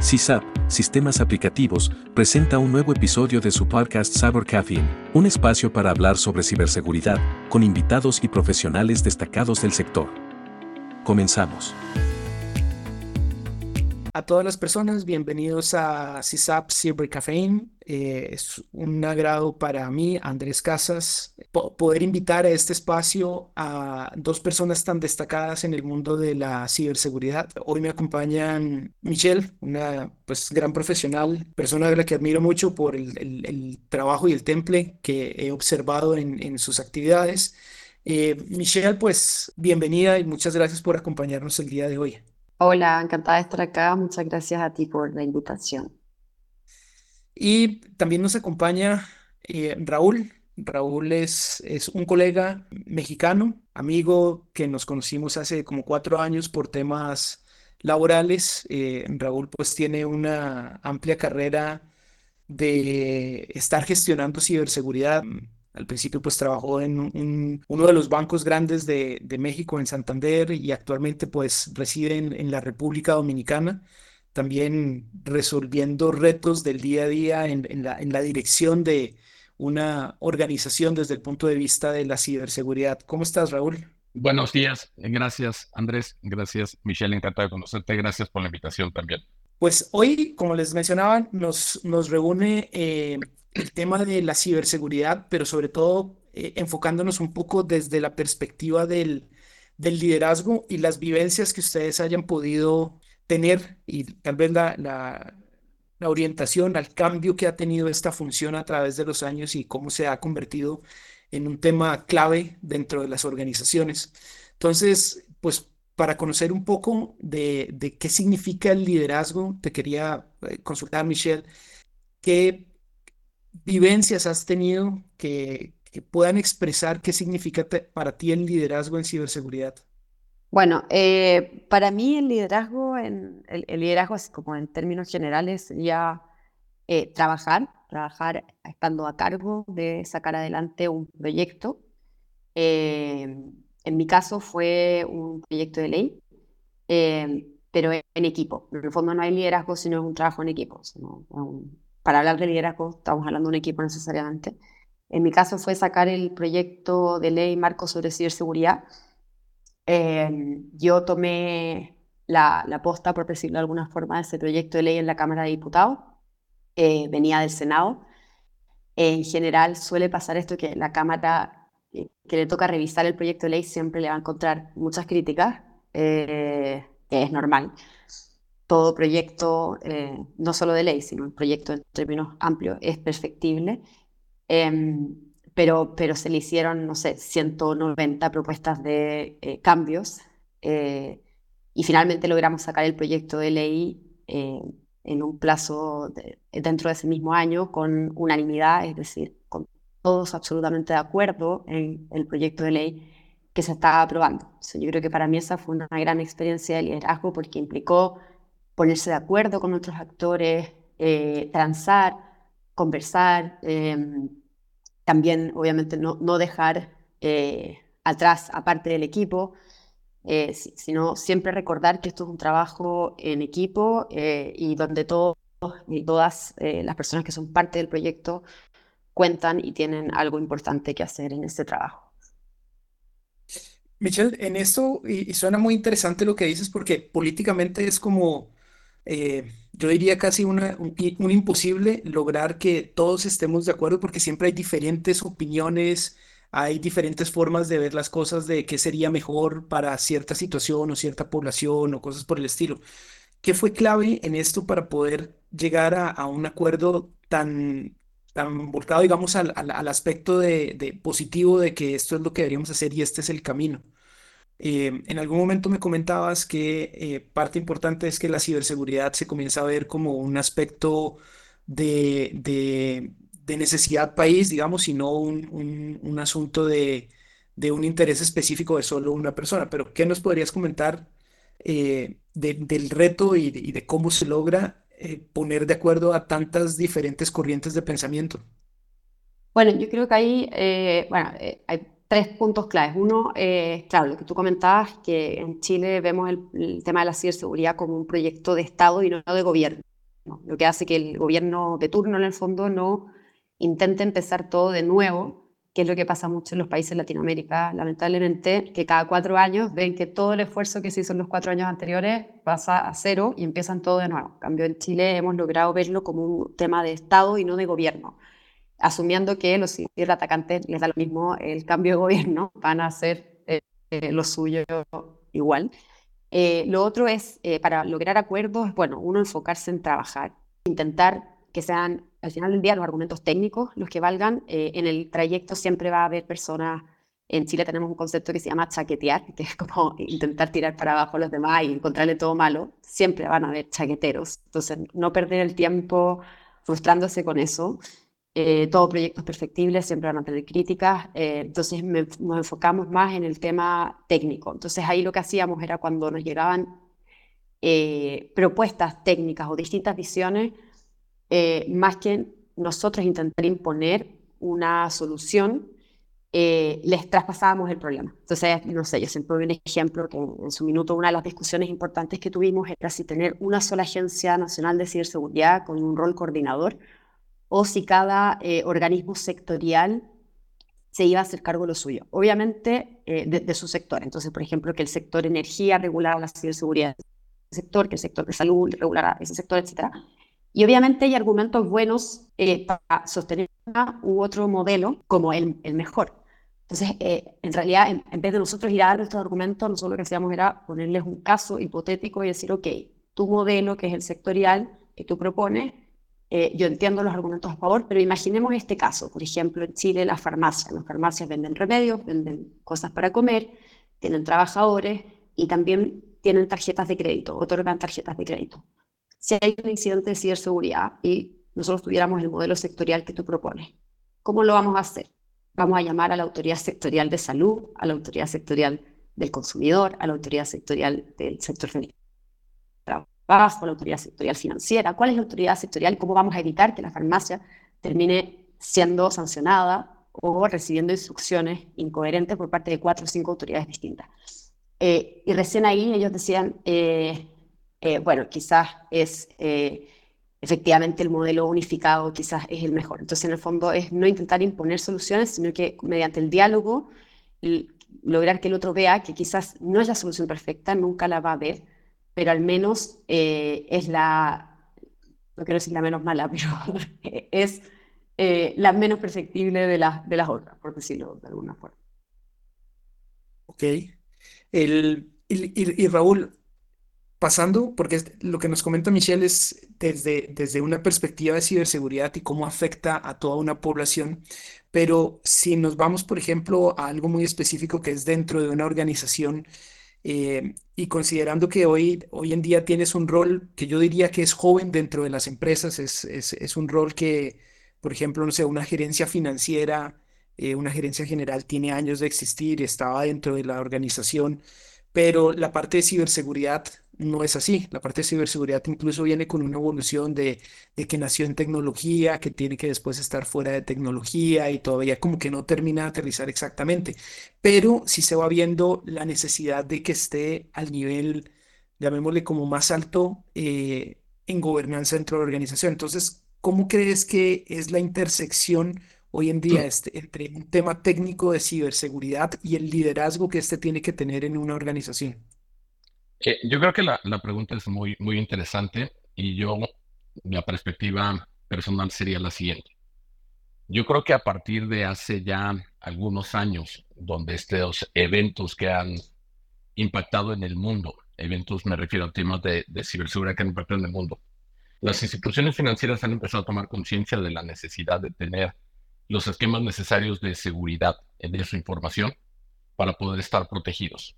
CISAP, Sistemas Aplicativos, presenta un nuevo episodio de su podcast Cyber Caffeine, un espacio para hablar sobre ciberseguridad, con invitados y profesionales destacados del sector. Comenzamos. A todas las personas, bienvenidos a CISAP Cyber Caffeine. Eh, es un agrado para mí, Andrés Casas, poder invitar a este espacio a dos personas tan destacadas en el mundo de la ciberseguridad. Hoy me acompañan Michelle, una pues, gran profesional, persona de la que admiro mucho por el, trabajo y el temple que he observado en, en sus actividades. Eh, Michelle, pues bienvenida y muchas gracias por acompañarnos el día de hoy. Hola, encantada de estar acá. Muchas gracias a ti por la invitación. Y también nos acompaña eh, Raúl. Raúl es, es un colega mexicano, amigo que nos conocimos hace como cuatro años por temas laborales. Eh, Raúl pues tiene una amplia carrera de estar gestionando ciberseguridad al principio pues trabajó en uno de los bancos grandes de, México, en Santander, y actualmente pues reside en, la República Dominicana, también resolviendo retos del día a día en, la, en la dirección de una organización desde el punto de vista de la ciberseguridad. ¿Cómo estás, Raúl? Buenos días, gracias Andrés, gracias Michelle, encantado de conocerte, gracias por la invitación también. Pues hoy, como les mencionaba, nos, nos reúne eh, el tema de la ciberseguridad, pero sobre todo eh, enfocándonos un poco desde la perspectiva del, del, liderazgo y las vivencias que ustedes hayan podido tener y tal vez la, la, orientación al cambio que ha tenido esta función a través de los años y cómo se ha convertido en un tema clave dentro de las organizaciones. Entonces, pues para conocer un poco de, de qué significa el liderazgo, te quería eh, consultar, Michelle, qué vivencias has tenido que, puedan expresar qué significa para ti el liderazgo en ciberseguridad? Bueno, eh, para mí el liderazgo, en, el, liderazgo así como en términos generales sería eh, trabajar, trabajar estando a cargo de sacar adelante un proyecto. Eh, en mi caso fue un proyecto de ley, pero en, equipo. En el fondo no hay liderazgo, sino es un trabajo en equipo. un, para hablar de liderazgo, estamos hablando de un equipo necesariamente. En mi caso fue sacar el proyecto de ley marco sobre ciberseguridad. Eh, yo tomé la, posta, por decirlo de alguna forma, de ese proyecto de ley en la Cámara de Diputados. Eh, venía del Senado. En general suele pasar esto que la Cámara eh, que le toca revisar el proyecto de ley siempre le va a encontrar muchas críticas, que es normal todo proyecto, eh, no solo de ley, sino un proyecto en términos amplios, es perfectible. Em, pero, pero se le hicieron, no sé, 190 propuestas de eh, cambios eh, y finalmente logramos sacar el proyecto de ley en un plazo dentro de ese mismo año con unanimidad, es decir, con todos absolutamente de acuerdo en el proyecto de ley que se estaba aprobando. yo creo que para mí esa fue una gran experiencia de liderazgo porque implicó ponerse de acuerdo con otros actores, eh, transar, conversar, em, también obviamente no, no dejar eh, atrás aparte del equipo, eh, sino siempre recordar que esto es un trabajo en equipo y donde todos y todas las personas que son parte del proyecto cuentan y tienen algo importante que hacer en este trabajo. Michelle, en esto, y, suena muy interesante lo que dices, porque políticamente es como eh, yo diría casi un, imposible lograr que todos estemos de acuerdo porque siempre hay diferentes opiniones, hay diferentes formas de ver las cosas de qué sería mejor para cierta situación o cierta población o cosas por el estilo. ¿Qué fue clave en esto para poder llegar a, un acuerdo tan, tan volcado, digamos, al, al, aspecto de, de positivo de que esto es lo que deberíamos hacer y este es el camino? Eh, en algún momento me comentabas que eh, parte importante es que la ciberseguridad se comienza a ver como un aspecto de, de, necesidad país, digamos, y no un, un, asunto de, de, un interés específico de solo una persona. Pero, ¿qué nos podrías comentar eh, del reto y, y, de cómo se logra poner de acuerdo a tantas diferentes corrientes de pensamiento? Bueno, yo creo que ahí, bueno, hay tres puntos claves. Uno, eh, claro, lo que tú comentabas, que en Chile vemos el, tema de la ciberseguridad como un proyecto de Estado y no de gobierno. Lo que hace que el gobierno de turno, en el fondo, no intente empezar todo de nuevo, que es lo que pasa mucho en los países de Latinoamérica, lamentablemente, que cada cuatro años ven que todo el esfuerzo que se hizo en los cuatro años anteriores pasa a cero y empiezan todo de nuevo. En cambio, en Chile hemos logrado verlo como un tema de Estado y no de gobierno asumiendo que los atacantes les da lo mismo el cambio de gobierno, van a hacer eh, eh, lo suyo igual. Eh, lo otro es, para lograr acuerdos, bueno, uno enfocarse en trabajar, intentar que sean, al final del día, los argumentos técnicos los que valgan. en el trayecto siempre va a haber personas, en Chile tenemos un concepto que se llama chaquetear, que es como intentar tirar para abajo a los demás y encontrarle todo malo. Siempre van a haber chaqueteros. Entonces, no perder el tiempo frustrándose con eso. Eh, todo proyecto es perfectible, siempre van a tener críticas, eh, entonces nos enfocamos más en el tema técnico. Entonces ahí lo que hacíamos era cuando nos llegaban eh, propuestas técnicas o distintas visiones, más que nosotros intentar imponer una solución, les traspasábamos el problema. Entonces, no sé, yo siempre doy un ejemplo que en su minuto una de las discusiones importantes que tuvimos era si tener una sola agencia nacional de ciberseguridad con un rol coordinador o si cada eh, organismo sectorial se iba a hacer cargo de lo suyo. Obviamente eh, de, su sector. Entonces, por ejemplo, que el sector energía regulara la ciberseguridad ese sector, que el sector de salud regulara ese sector, etc. Y obviamente hay argumentos buenos eh, para sostener uno u otro modelo como el, el mejor. Entonces, en realidad, en, en, vez de nosotros ir a dar nuestros argumentos, nosotros lo que hacíamos era ponerles un caso hipotético y decir, ok, tu modelo, que es el sectorial que tú propones, eh, yo entiendo los argumentos a favor, pero imaginemos este caso. Por ejemplo, en Chile las farmacias. Las farmacias venden remedios, venden cosas para comer, tienen trabajadores y también tienen tarjetas de crédito, otorgan tarjetas de crédito. Si hay un incidente de ciberseguridad y nosotros tuviéramos el modelo sectorial que tú propones, ¿cómo lo vamos a hacer? Vamos a llamar a la autoridad sectorial de salud, a la autoridad sectorial del consumidor, a la autoridad sectorial del sector trabajo bajo la autoridad sectorial financiera, cuál es la autoridad sectorial y cómo vamos a evitar que la farmacia termine siendo sancionada o recibiendo instrucciones incoherentes por parte de cuatro o cinco autoridades distintas. Eh, y recién ahí ellos decían, eh, eh, bueno, quizás es efectivamente el modelo unificado, quizás es el mejor. Entonces, en el fondo es no intentar imponer soluciones, sino que mediante el diálogo lograr que el otro vea que quizás no es la solución perfecta, nunca la va a ver, pero al menos eh, es la, no quiero decir la menos mala, pero es eh, la menos perceptible de, las de las otras, por decirlo de alguna forma. Ok. El, y, Raúl, pasando, porque lo que nos comenta Michelle es desde, desde una perspectiva de ciberseguridad y cómo afecta a toda una población, pero si nos vamos, por ejemplo, a algo muy específico que es dentro de una organización, eh, y considerando que hoy, hoy en día tienes un rol que yo diría que es joven dentro de las empresas, es, es, es un rol que, por ejemplo, no sé, una gerencia financiera, eh, una gerencia general tiene años de existir, estaba dentro de la organización, pero la parte de ciberseguridad no es así. La parte de ciberseguridad incluso viene con una evolución de, de, que nació en tecnología, que tiene que después estar fuera de tecnología y todavía como que no termina de aterrizar exactamente. Pero sí se va viendo la necesidad de que esté al nivel, llamémosle como más alto eh, en gobernanza dentro de la organización. Entonces, ¿cómo crees que es la intersección hoy en día este, entre un tema técnico de ciberseguridad y el liderazgo que este tiene que tener en una organización? Eh, yo creo que la, la, pregunta es muy, muy interesante y yo, mi perspectiva personal sería la siguiente. Yo creo que a partir de hace ya algunos años, donde estos eventos que han impactado en el mundo, eventos me refiero a temas de, de ciberseguridad que han impactado en el mundo, las instituciones financieras han empezado a tomar conciencia de la necesidad de tener los esquemas necesarios de seguridad en su información para poder estar protegidos.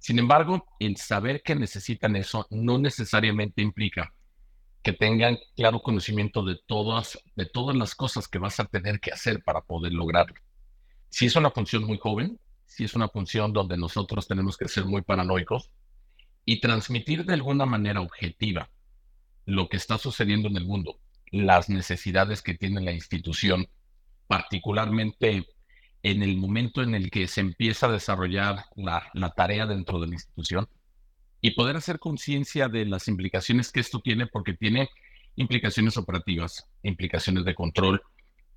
Sin embargo, el saber que necesitan eso no necesariamente implica que tengan claro conocimiento de todas, de todas las cosas que vas a tener que hacer para poder lograrlo. Si es una función muy joven, si es una función donde nosotros tenemos que ser muy paranoicos y transmitir de alguna manera objetiva lo que está sucediendo en el mundo, las necesidades que tiene la institución, particularmente en el momento en el que se empieza a desarrollar la, tarea dentro de la institución y poder hacer conciencia de las implicaciones que esto tiene, porque tiene implicaciones operativas, implicaciones de control,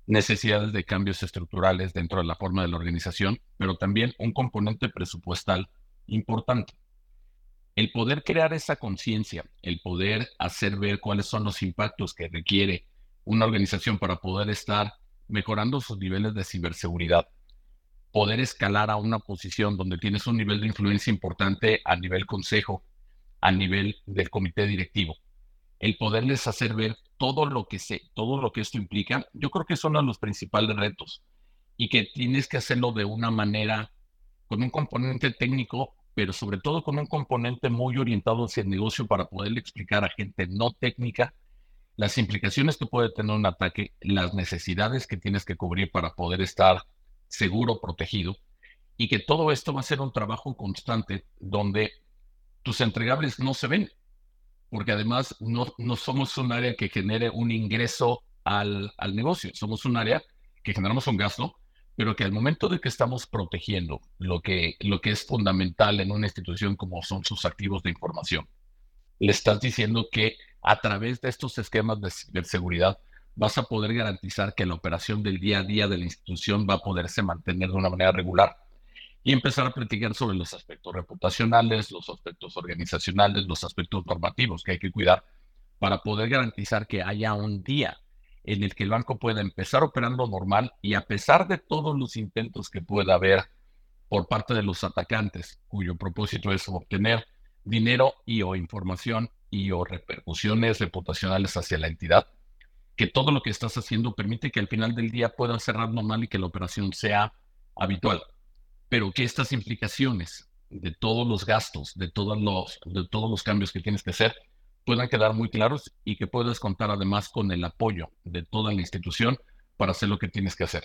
necesidades de cambios estructurales dentro de la forma de la organización, pero también un componente presupuestal importante. El poder crear esa conciencia, el poder hacer ver cuáles son los impactos que requiere una organización para poder estar mejorando sus niveles de ciberseguridad, poder escalar a una posición donde tienes un nivel de influencia importante a nivel consejo, a nivel del comité directivo, el poderles hacer ver todo lo que sé, todo lo que esto implica, yo creo que son los principales retos y que tienes que hacerlo de una manera con un componente técnico, pero sobre todo con un componente muy orientado hacia el negocio para poderle explicar a gente no técnica las implicaciones que puede tener un ataque, las necesidades que tienes que cubrir para poder estar seguro, protegido, y que todo esto va a ser un trabajo constante donde tus entregables no se ven, porque además no, no somos un área que genere un ingreso al, al negocio, somos un área que generamos un gasto, pero que al momento de que estamos protegiendo lo que, lo que es fundamental en una institución como son sus activos de información, le estás diciendo que a través de estos esquemas de, seguridad vas a poder garantizar que la operación del día a día de la institución va a poderse mantener de una manera regular y empezar a platicar sobre los aspectos reputacionales, los aspectos organizacionales, los aspectos normativos que hay que cuidar para poder garantizar que haya un día en el que el banco pueda empezar operando normal y a pesar de todos los intentos que pueda haber por parte de los atacantes, cuyo propósito es obtener dinero y o información y o repercusiones reputacionales hacia la entidad, que todo lo que estás haciendo permite que al final del día puedan cerrar normal y que la operación sea habitual, pero que estas implicaciones de todos los gastos, de todos los, de todos los cambios que tienes que hacer, puedan quedar muy claros y que puedas contar además con el apoyo de toda la institución para hacer lo que tienes que hacer.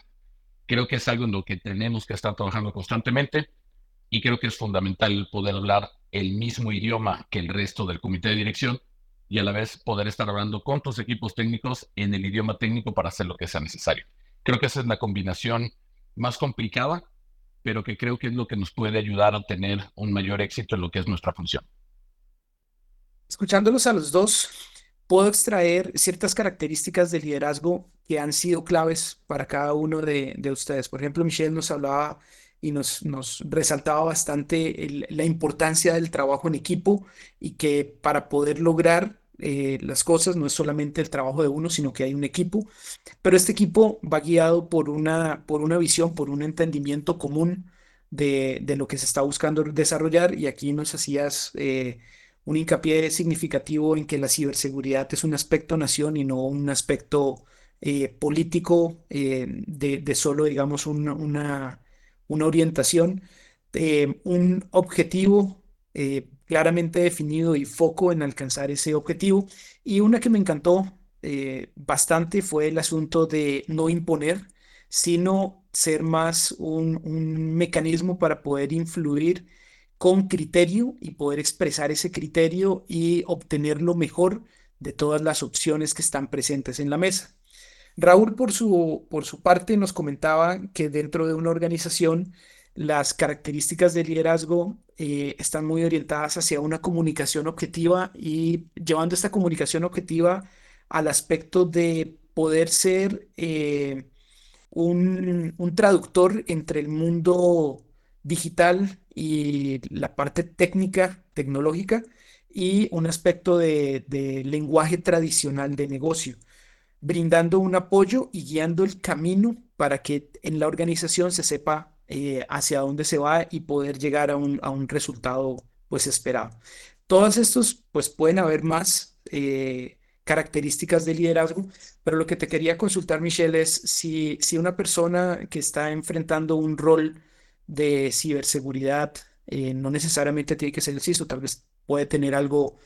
Creo que es algo en lo que tenemos que estar trabajando constantemente y creo que es fundamental poder hablar el mismo idioma que el resto del comité de dirección y a la vez poder estar hablando con tus equipos técnicos en el idioma técnico para hacer lo que sea necesario. Creo que esa es la combinación más complicada, pero que creo que es lo que nos puede ayudar a tener un mayor éxito en lo que es nuestra función. Escuchándolos a los dos, puedo extraer ciertas características de liderazgo que han sido claves para cada uno de, de ustedes. Por ejemplo, Michelle nos hablaba y nos, nos resaltaba bastante la importancia del trabajo en equipo y que para poder lograr eh, las cosas no es solamente el trabajo de uno, sino que hay un equipo, pero este equipo va guiado por una, por una visión, por un entendimiento común de, de lo que se está buscando desarrollar. Y aquí nos hacías eh, un hincapié significativo en que la ciberseguridad es un aspecto nación y no un aspecto eh, político de, de, solo, digamos, una una orientación, eh, un objetivo eh, claramente definido y foco en alcanzar ese objetivo. Y una que me encantó eh, bastante fue el asunto de no imponer, sino ser más un, un mecanismo para poder influir con criterio y poder expresar ese criterio y obtener lo mejor de todas las opciones que están presentes en la mesa. Raúl, por su, por su parte, nos comentaba que dentro de una organización las características de liderazgo eh, están muy orientadas hacia una comunicación objetiva y llevando esta comunicación objetiva al aspecto de poder ser eh, un, un, traductor entre el mundo digital y la parte técnica, tecnológica, y un aspecto de, de lenguaje tradicional de negocio brindando un apoyo y guiando el camino para que en la organización se sepa eh, hacia dónde se va y poder llegar a un, a un resultado pues esperado. Todos estos pues pueden haber más eh, características de liderazgo, pero lo que te quería consultar, Michelle, es si, si una persona que está enfrentando un rol de ciberseguridad, eh, no necesariamente tiene que ser el CISO, tal vez puede tener algo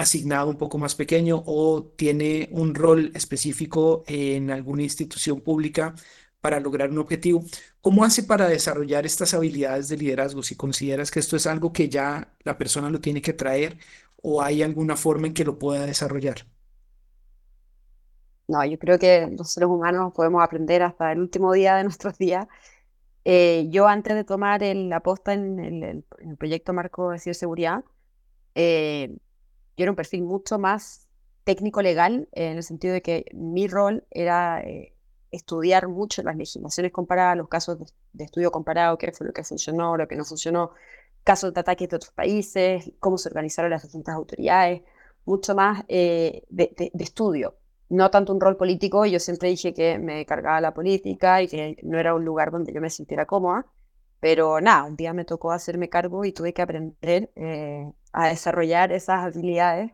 asignado un poco más pequeño o tiene un rol específico en alguna institución pública para lograr un objetivo. ¿Cómo hace para desarrollar estas habilidades de liderazgo? Si consideras que esto es algo que ya la persona lo tiene que traer o hay alguna forma en que lo pueda desarrollar. No, yo creo que los seres humanos podemos aprender hasta el último día de nuestros días. Eh, yo antes de tomar el, aposta en el, proyecto Marco de Ciberseguridad, eh, yo era un perfil mucho más técnico-legal, en el sentido de que mi rol era eh, estudiar mucho las legislaciones comparadas, los casos de, estudio comparado, qué fue lo que funcionó, lo que no funcionó, casos de ataques de otros países, cómo se organizaron las distintas autoridades, mucho más de, de, estudio no tanto un rol político, yo siempre dije que me cargaba la política y que no era un lugar donde yo me sintiera cómoda, pero nada, un día me tocó hacerme cargo y tuve que aprender eh, a desarrollar esas habilidades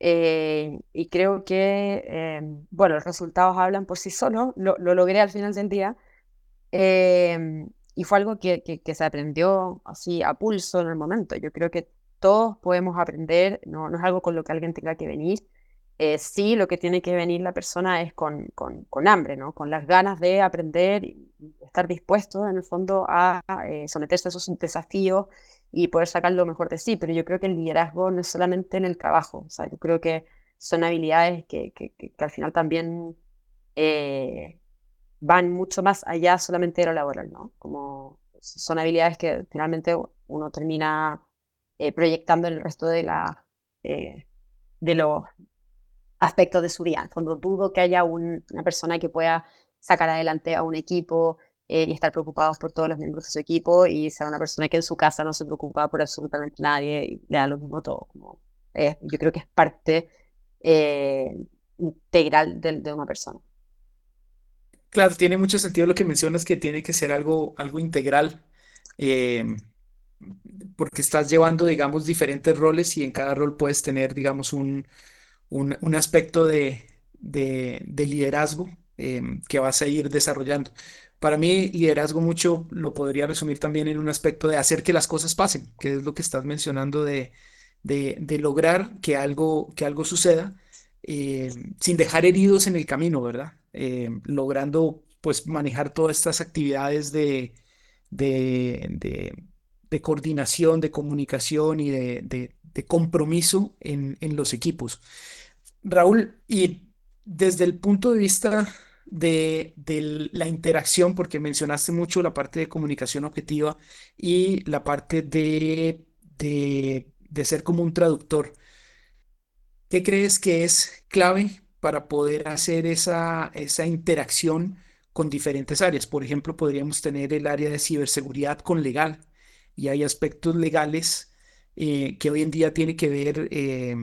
eh, y creo que, em, bueno, los resultados hablan por sí solos, lo, logré al final del día em, y fue algo que, que, se aprendió así a pulso en el momento. Yo creo que todos podemos aprender, no, no es algo con lo que alguien tenga que venir eh, sí lo que tiene que venir la persona es con, con, hambre, ¿no? con las ganas de aprender y estar dispuesto en el fondo a eh, someterse a esos desafíos y poder sacar lo mejor de sí. Pero yo creo que el liderazgo no es solamente en el trabajo, o sea, yo creo que son habilidades que, que, al final también eh, van mucho más allá solamente de lo laboral, ¿no? Como son habilidades que finalmente uno termina proyectando en el resto de la... de, lo, aspectos de su vida. Cuando dudo que haya una persona que pueda sacar adelante a un equipo eh, y estar preocupado por todos los miembros de su equipo y sea una persona que en su casa no se preocupa por absolutamente nadie y le da lo mismo todo. Como, yo creo que es parte eh, integral de, una persona. Claro, tiene mucho sentido lo que mencionas, que tiene que ser algo, algo integral, eh, porque estás llevando, digamos, diferentes roles y en cada rol puedes tener, digamos, un, un, aspecto de, liderazgo em, que vas a ir desarrollando. Para mí, liderazgo mucho lo podría resumir también en un aspecto de hacer que las cosas pasen, que es lo que estás mencionando de, lograr que algo, que algo suceda em, sin dejar heridos en el camino, ¿verdad? Em, logrando pues manejar todas estas actividades de, de, coordinación, de comunicación y de, compromiso en, en los equipos. Raúl, y desde el punto de vista de, la interacción, porque mencionaste mucho la parte de comunicación objetiva y la parte de, ser como un traductor, ¿qué crees que es clave para poder hacer esa, esa interacción con diferentes áreas? Por ejemplo, podríamos tener el área de ciberseguridad con legal y hay aspectos legales eh, que hoy en día tiene que ver... Eh,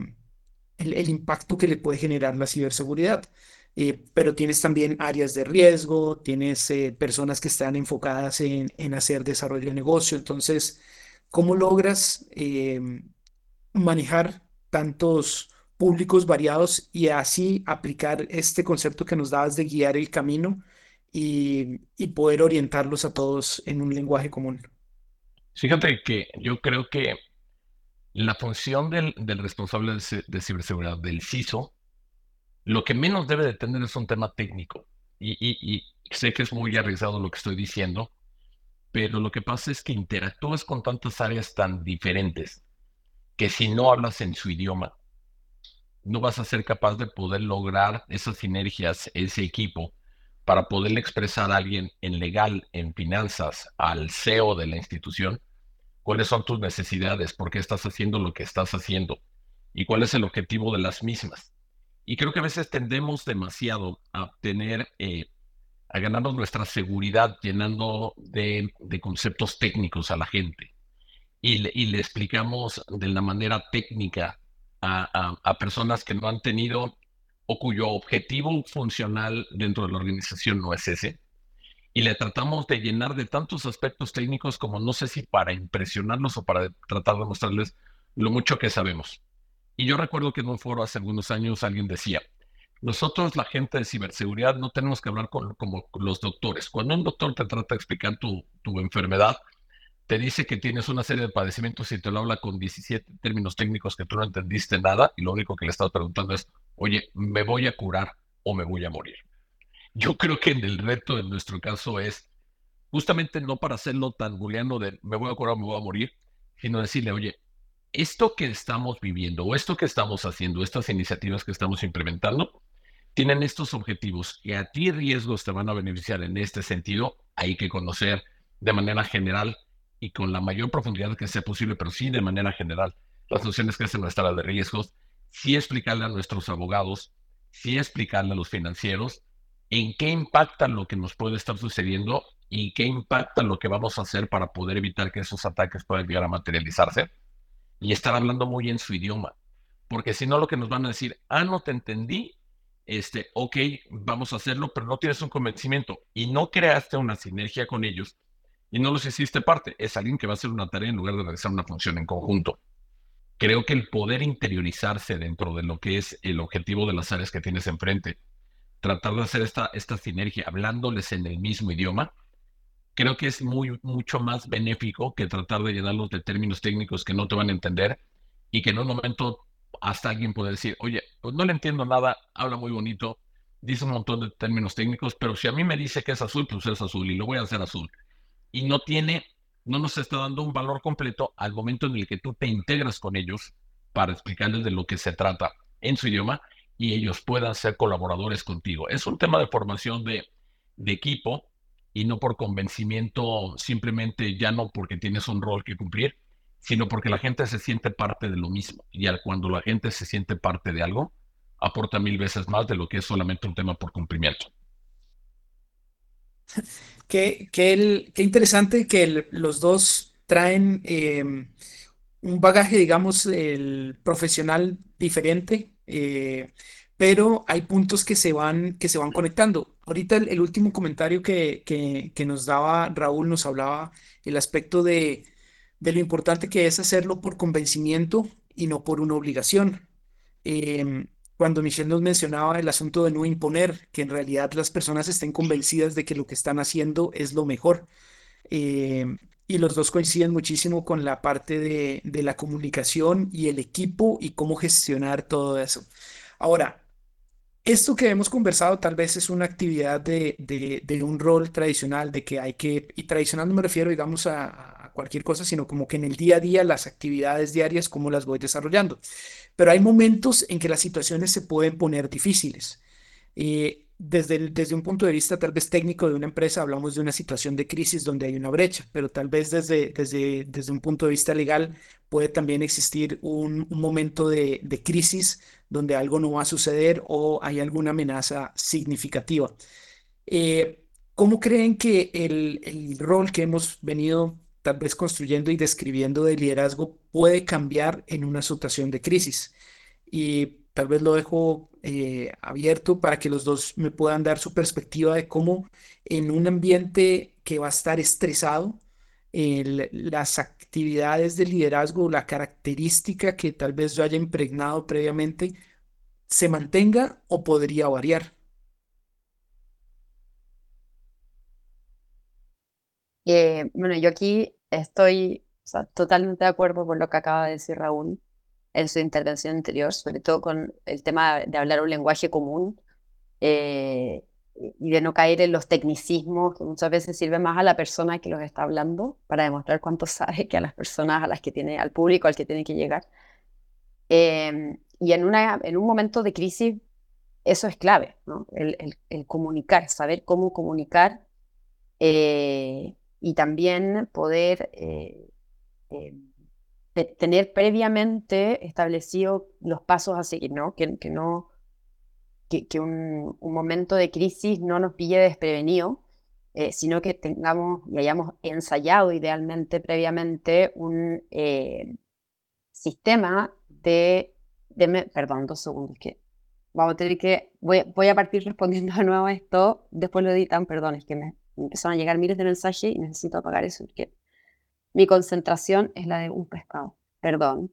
el, impacto que le puede generar la ciberseguridad. Eh, pero tienes también áreas de riesgo, tienes eh, personas que están enfocadas en, hacer desarrollo de negocio. Entonces, ¿cómo logras em, manejar tantos públicos variados y así aplicar este concepto que nos dabas de guiar el camino y, y poder orientarlos a todos en un lenguaje común? Fíjate que yo creo que la función del, responsable de, ciberseguridad, del CISO, lo que menos debe de tener es un tema técnico. Y, sé que es muy arriesgado lo que estoy diciendo, pero lo que pasa es que interactúas con tantas áreas tan diferentes que si no hablas en su idioma, no vas a ser capaz de poder lograr esas sinergias, ese equipo, para poderle expresar a alguien en legal, en finanzas, al CEO de la institución, cuáles son tus necesidades, por qué estás haciendo lo que estás haciendo y cuál es el objetivo de las mismas. Y creo que a veces tendemos demasiado a tener, eh, a ganarnos nuestra seguridad llenando de, conceptos técnicos a la gente. Y le, explicamos de la manera técnica a, a personas que no han tenido o cuyo objetivo funcional dentro de la organización no es ese y le tratamos de llenar de tantos aspectos técnicos como no sé si para impresionarlos o para tratar de mostrarles lo mucho que sabemos. Y yo recuerdo que en un foro hace algunos años alguien decía, nosotros la gente de ciberseguridad no tenemos que hablar con, como los doctores. Cuando un doctor te trata de explicar tu, tu enfermedad, te dice que tienes una serie de padecimientos y te lo habla con 17 términos técnicos que tú no entendiste nada y lo único que le estás preguntando es, oye, ¿me voy a curar o me voy a morir? Yo creo que el reto en nuestro caso es justamente no para hacerlo tan buleano de me voy a curar me voy a morir, sino decirle, oye, esto que estamos viviendo o esto que estamos haciendo, estas iniciativas que estamos implementando, tienen estos objetivos y a ti riesgos te van a beneficiar en este sentido, hay que conocer de manera general y con la mayor profundidad que sea posible, pero sí de manera general, las nociones que hacen nuestra de riesgos, sí explicarle a nuestros abogados, sí explicarle a los financieros en qué impacta lo que nos puede estar sucediendo y qué impacta lo que vamos a hacer para poder evitar que esos ataques puedan llegar a materializarse y estar hablando muy en su idioma. Porque si no, lo que nos van a decir, ah, no te entendí, este, ok, vamos a hacerlo, pero no tienes un convencimiento y no creaste una sinergia con ellos y no los hiciste parte. Es alguien que va a hacer una tarea en lugar de realizar una función en conjunto. Creo que el poder interiorizarse dentro de lo que es el objetivo de las áreas que tienes enfrente, tratar de hacer esta, esta sinergia hablándoles en el mismo idioma, creo que es muy, mucho más benéfico que tratar de llenarlos de términos técnicos que no te van a entender y que en un momento hasta alguien puede decir, oye, pues no le entiendo nada, habla muy bonito, dice un montón de términos técnicos, pero si a mí me dice que es azul, pues es azul y lo voy a hacer azul. Y no tiene, no nos está dando un valor completo al momento en el que tú te integras con ellos para explicarles de lo que se trata en su idioma y ellos puedan ser colaboradores contigo. Es un tema de formación de, equipo y no por convencimiento, simplemente ya no porque tienes un rol que cumplir, sino porque la gente se siente parte de lo mismo. Y cuando la gente se siente parte de algo, aporta mil veces más de lo que es solamente un tema por cumplimiento. Qué, qué, interesante que los dos traen em, un bagaje, digamos, el profesional diferente, eh, pero hay puntos que se van, que se van conectando. Ahorita el, último comentario que, que, que nos daba Raúl nos hablaba el aspecto de de lo importante que es hacerlo por convencimiento y no por una obligación. Em, cuando Michelle nos mencionaba el asunto de no imponer, que en realidad las personas estén convencidas de que lo que están haciendo es lo mejor. Em, y los dos coinciden muchísimo con la parte de, la comunicación y el equipo y cómo gestionar todo eso. Ahora, esto que hemos conversado tal vez es una actividad de, un rol tradicional, de que hay que, y tradicional no me refiero, digamos, a, cualquier cosa, sino como que en el día a día, las actividades diarias, cómo las voy desarrollando. Pero hay momentos en que las situaciones se pueden poner difíciles. Eh, desde, desde un punto de vista tal vez técnico de una empresa, hablamos de una situación de crisis donde hay una brecha, pero tal vez desde, desde, desde un punto de vista legal puede también existir un, un momento de, de crisis donde algo no va a suceder o hay alguna amenaza significativa. Eh, ¿Cómo creen que el, el, rol que hemos venido tal vez construyendo y describiendo de liderazgo puede cambiar en una situación de crisis. Y tal vez lo dejo eh, abierto para que los dos me puedan dar su perspectiva de cómo en un ambiente que va a estar estresado, las actividades de liderazgo, la característica que tal vez yo haya impregnado previamente, se mantenga o podría variar. Eh, bueno, yo aquí estoy totalmente de acuerdo con lo que acaba de decir Raúl en su intervención anterior, sobre todo con el tema de hablar un lenguaje común eh, y de no caer en los tecnicismos que muchas veces sirven más a la persona que los está hablando para demostrar cuánto sabe que a las personas a las que tiene, al público al que tiene que llegar. Em, y en, una, en un momento de crisis eso es clave, ¿no? el, el, comunicar, saber cómo comunicar eh, y también poder eh, eh, tener previamente establecido los pasos a seguir, ¿no? Que, que no que, que un, un, momento de crisis no nos pille desprevenido, eh, sino que tengamos y hayamos ensayado idealmente previamente un sistema de, de, Perdón, dos segundos, que vamos a tener que... Voy, voy a partir respondiendo de nuevo a esto, después lo editan, perdón, es que me, empezaron a llegar miles de mensajes y necesito apagar eso porque mi concentración es la de un pescado. Perdón.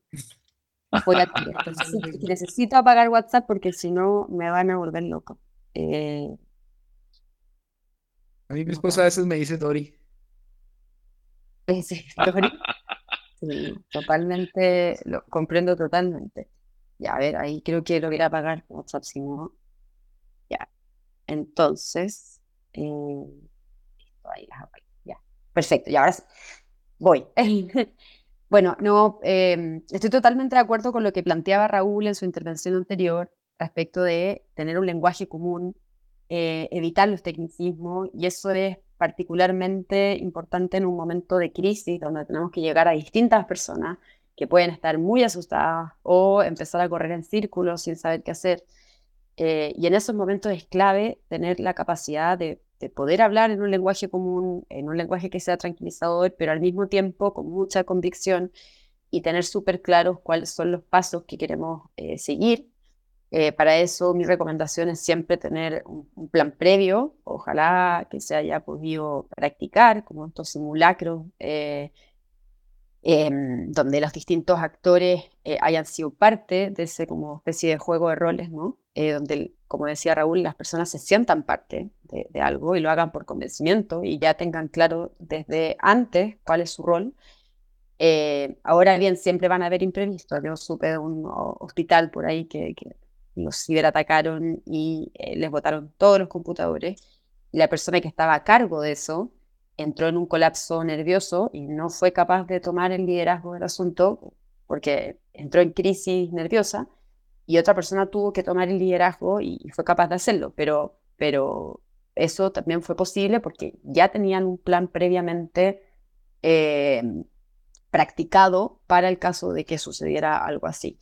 Voy a, necesito apagar WhatsApp porque si no me van a volver loco. Eh, a mí mi esposa a veces me dice Dori. Sí, Dori. totalmente, lo comprendo totalmente. Ya, a ver, ahí creo que lo voy a apagar WhatsApp, si no. Ya. Entonces, eh, ya. Perfecto, y ahora voy. bueno, no, em, estoy totalmente de acuerdo con lo que planteaba Raúl en su intervención anterior. respecto de tener un lenguaje común, eh, evitar los tecnicismos, y eso es particularmente importante en un momento de crisis donde tenemos que llegar a distintas personas que pueden estar muy asustadas o empezar a correr en círculos sin saber qué hacer. Eh, y en esos momentos es clave tener la capacidad de, poder hablar en un lenguaje común, en un lenguaje que sea tranquilizador, pero al mismo tiempo con mucha convicción y tener súper claros cuáles son los pasos que queremos eh, seguir. Eh, para eso mi recomendación es siempre tener un, plan previo, ojalá que se haya podido practicar, como estos simulacros Em, donde los distintos actores eh, hayan sido parte de ese como especie de juego de roles, ¿no? Eh, donde, como decía Raúl, las personas se sientan parte de, algo y lo hagan por convencimiento y ya tengan claro desde antes cuál es su rol. Eh, ahora bien, siempre van a haber imprevistos. Yo supe de un hospital por ahí que, que los ciberatacaron y les botaron todos los computadores. Y la persona que estaba a cargo de eso entró en un colapso nervioso y no fue capaz de tomar el liderazgo del asunto porque entró en crisis nerviosa y otra persona tuvo que tomar el liderazgo y, fue capaz de hacerlo, pero, pero eso también fue posible porque ya tenían un plan previamente eh, practicado para el caso de que sucediera algo así.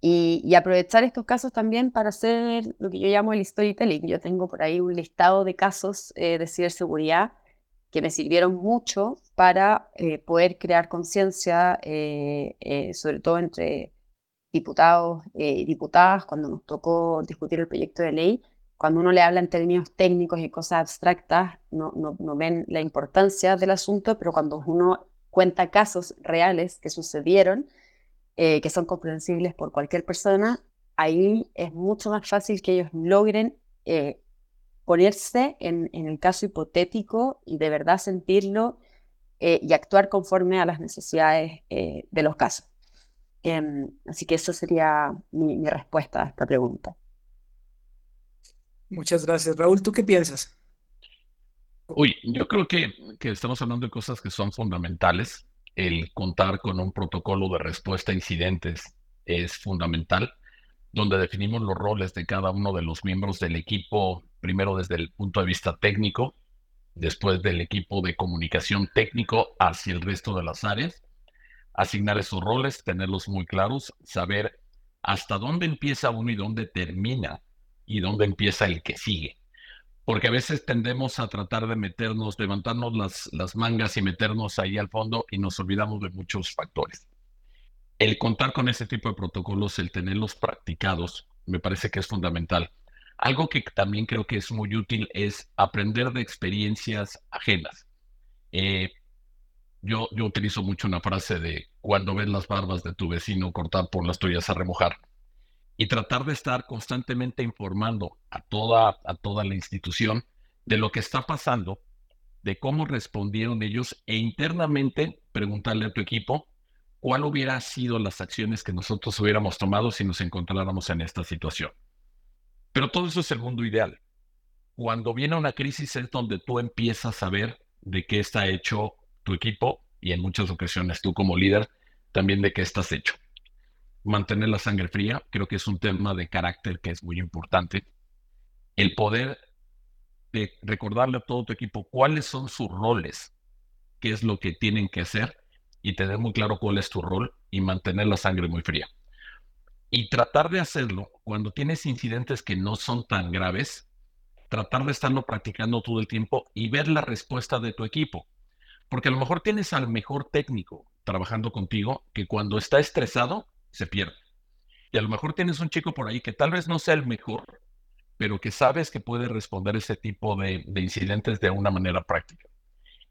Y, aprovechar estos casos también para hacer lo que yo llamo el storytelling. Yo tengo por ahí un listado de casos eh, de ciberseguridad que me sirvieron mucho para eh, poder crear conciencia, sobre todo entre diputados y diputadas, cuando nos tocó discutir el proyecto de ley. Cuando uno le habla en términos técnicos y cosas abstractas, no, no, no ven la importancia del asunto, pero cuando uno cuenta casos reales que sucedieron, que son comprensibles por cualquier persona, ahí es mucho más fácil que ellos logren ponerse en, el caso hipotético y de verdad sentirlo eh, y actuar conforme a las necesidades eh, de los casos. Em, así que eso sería mi, respuesta a esta pregunta. Muchas gracias. Raúl, ¿tú qué piensas? Uy, yo creo que, que estamos hablando de cosas que son fundamentales. El contar con un protocolo de respuesta a incidentes es fundamental, donde definimos los roles de cada uno de los miembros del equipo primero desde el punto de vista técnico, después del equipo de comunicación técnico hacia el resto de las áreas, asignar esos roles, tenerlos muy claros, saber hasta dónde empieza uno y dónde termina y dónde empieza el que sigue. Porque a veces tendemos a tratar de meternos, levantarnos las, las mangas y meternos ahí al fondo y nos olvidamos de muchos factores. El contar con ese tipo de protocolos, el tenerlos practicados, me parece que es fundamental. Algo que también creo que es muy útil es aprender de experiencias ajenas. Eh, yo, yo utilizo mucho una frase de cuando ves las barbas de tu vecino cortar por las tuyas a remojar y tratar de estar constantemente informando a toda, a toda la institución de lo que está pasando, de cómo respondieron ellos e internamente preguntarle a tu equipo cuál hubiera sido las acciones que nosotros hubiéramos tomado si nos encontráramos en esta situación. Pero todo eso es el mundo ideal. Cuando viene una crisis es donde tú empiezas a ver de qué está hecho tu equipo y en muchas ocasiones tú como líder también de qué estás hecho. Mantener la sangre fría creo que es un tema de carácter que es muy importante. El poder de recordarle a todo tu equipo cuáles son sus roles, qué es lo que tienen que hacer y tener muy claro cuál es tu rol y mantener la sangre muy fría y tratar de hacerlo cuando tienes incidentes que no son tan graves, tratar de estarlo practicando todo el tiempo y ver la respuesta de tu equipo. Porque a lo mejor tienes al mejor técnico trabajando contigo que cuando está estresado se pierde. Y a lo mejor tienes un chico por ahí que tal vez no sea el mejor, pero que sabes que puede responder ese tipo de, de incidentes de una manera práctica.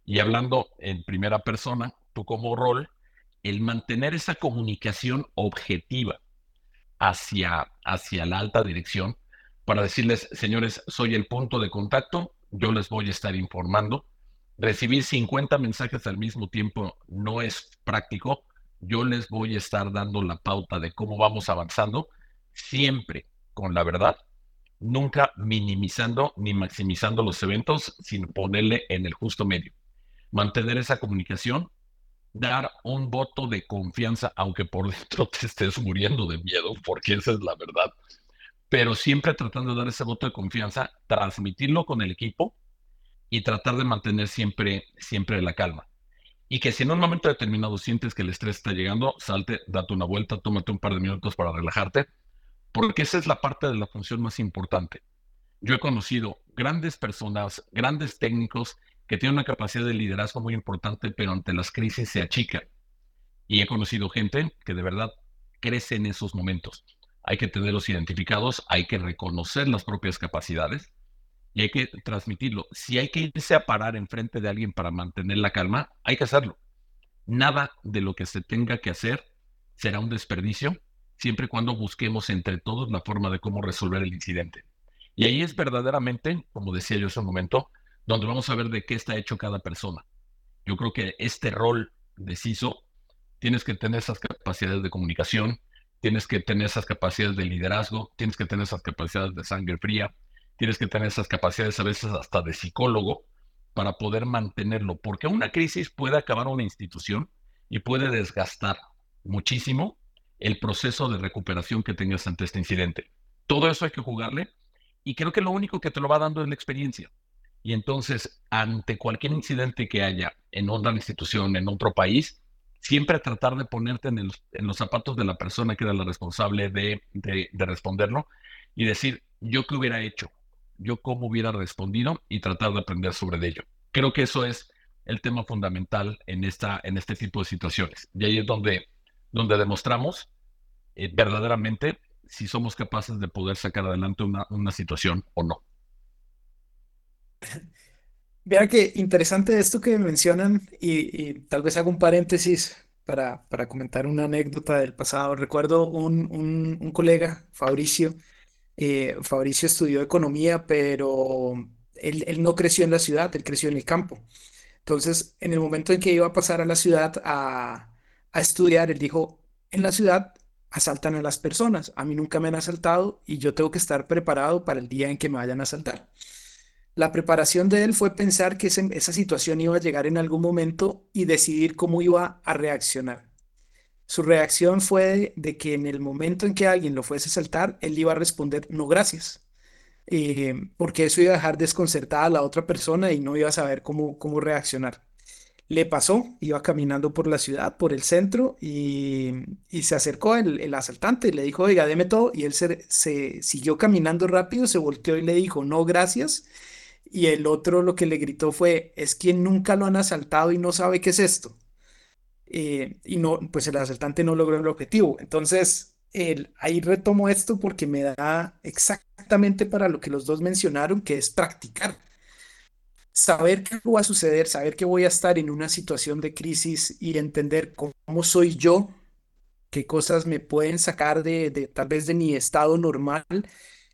Y hablando en primera persona, tú como rol, el mantener esa comunicación objetiva hacia, hacia la alta dirección para decirles, señores, soy el punto de contacto, yo les voy a estar informando. Recibir 50 mensajes al mismo tiempo no es práctico. Yo les voy a estar dando la pauta de cómo vamos avanzando, siempre con la verdad, nunca minimizando ni maximizando los eventos, sin ponerle en el justo medio. Mantener esa comunicación dar un voto de confianza, aunque por dentro te estés muriendo de miedo, porque esa es la verdad. pero siempre tratando de dar ese voto de confianza, transmitirlo con el equipo y tratar de mantener siempre, siempre la calma. Y que si en un momento determinado sientes que el estrés está llegando, salte, date una vuelta, tómate un par de minutos para relajarte, porque esa es la parte de la función más importante. Yo he conocido grandes personas, grandes técnicos que tienen una capacidad de liderazgo muy importante, pero ante las crisis se achican. Y he conocido gente que de verdad crece en esos momentos. Hay que tenerlos identificados, hay que reconocer las propias capacidades y hay que transmitirlo. Si hay que irse a parar enfrente de alguien para mantener la calma, hay que hacerlo. Nada de lo que se tenga que hacer será un desperdicio, siempre y cuando busquemos entre todos la forma de cómo resolver el incidente. Y ahí es verdaderamente, como decía yo hace un momento, donde vamos a ver de qué está hecho cada persona. Yo creo que este rol de CISO, tienes que tener esas capacidades de comunicación, tienes que tener esas capacidades de liderazgo, tienes que tener esas capacidades de sangre fría, tienes que tener esas capacidades a veces hasta de psicólogo para poder mantenerlo, porque una crisis puede acabar una institución y puede desgastar muchísimo el proceso de recuperación que tengas ante este incidente. Todo eso hay que jugarle y creo que lo único que te lo va dando es la experiencia. Y entonces, ante cualquier incidente que haya en otra institución, en otro país, siempre tratar de ponerte en, los zapatos de la persona que era la responsable de, de responderlo y decir, yo qué hubiera hecho, yo cómo hubiera respondido y tratar de aprender sobre ello. Creo que eso es el tema fundamental en, esta, en este tipo de situaciones. Y ahí es donde, donde demostramos eh, verdaderamente si somos capaces de poder sacar adelante una, una situación o no. Vea que interesante esto que mencionan y, tal vez hago un paréntesis para, para, comentar una anécdota del pasado. Recuerdo un, un, un colega, Fabricio, eh, Fabricio estudió economía, pero él, no creció en la ciudad, él creció en el campo. Entonces, en el momento en que iba a pasar a la ciudad a estudiar, él dijo, en la ciudad asaltan a las personas, a mí nunca me han asaltado y yo tengo que estar preparado para el día en que me vayan a asaltar. La preparación de él fue pensar que esa situación iba a llegar en algún momento y decidir cómo iba a reaccionar. Su reacción fue de que en el momento en que alguien lo fuese a saltar, él iba a responder no gracias, eh, porque eso iba a dejar desconcertada a la otra persona y no iba a saber cómo, cómo reaccionar. Le pasó, iba caminando por la ciudad, por el centro, y, se acercó el, el, asaltante y le dijo, oiga, deme todo, y él se, se siguió caminando rápido, se volteó y le dijo, no gracias, y el otro lo que le gritó fue, es quien nunca lo han asaltado y no sabe qué es esto. Eh, y no, pues el asaltante no logró el objetivo. Entonces, el, ahí retomo esto porque me da exactamente para lo que los dos mencionaron, que es practicar. Saber qué va a suceder, saber que voy a estar en una situación de crisis y entender cómo soy yo, qué cosas me pueden sacar de, de tal vez de mi estado normal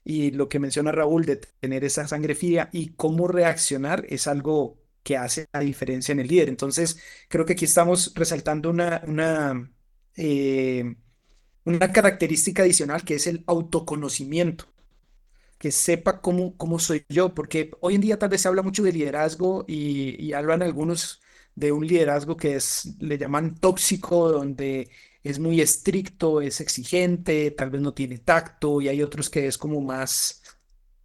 y lo que menciona Raúl de tener esa sangre fría y cómo reaccionar es algo que hace la diferencia en el líder. Entonces, creo que aquí estamos resaltando una, una, eh, una característica adicional que es el autoconocimiento, que sepa cómo, cómo soy yo, porque hoy en día tal vez se habla mucho de liderazgo y, y hablan algunos de un liderazgo que es, le llaman tóxico, donde es muy estricto, es exigente, tal vez no tiene tacto, y hay otros que es como más,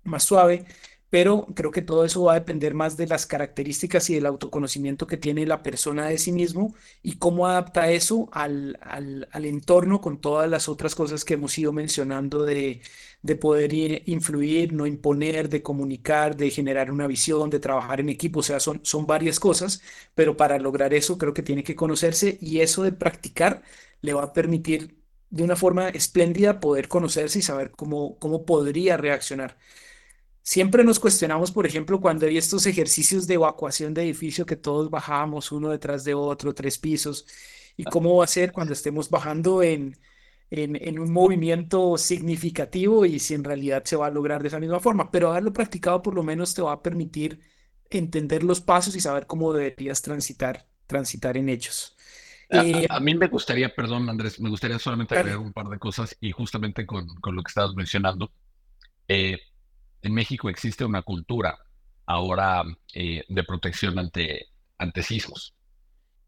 más suave pero creo que todo eso va a depender más de las características y del autoconocimiento que tiene la persona de sí mismo y cómo adapta eso al, al, entorno con todas las otras cosas que hemos ido mencionando de, de poder influir, no imponer, de comunicar, de generar una visión, de trabajar en equipo, o sea, son, son varias cosas, pero para lograr eso creo que tiene que conocerse y eso de practicar le va a permitir de una forma espléndida poder conocerse y saber cómo, cómo podría reaccionar. Siempre nos cuestionamos, por ejemplo, cuando hay estos ejercicios de evacuación de edificio que todos bajamos uno detrás de otro, tres pisos, y cómo va a ser cuando estemos bajando en, en, un movimiento significativo y si en realidad se va a lograr de esa misma forma. Pero haberlo practicado por lo menos te va a permitir entender los pasos y saber cómo deberías transitar, transitar en ellos. A, eh, mí me gustaría, perdón Andrés, me gustaría solamente agregar un par de cosas y justamente con, con lo que estabas mencionando. Eh, en México existe una cultura ahora eh, de protección ante, sismos.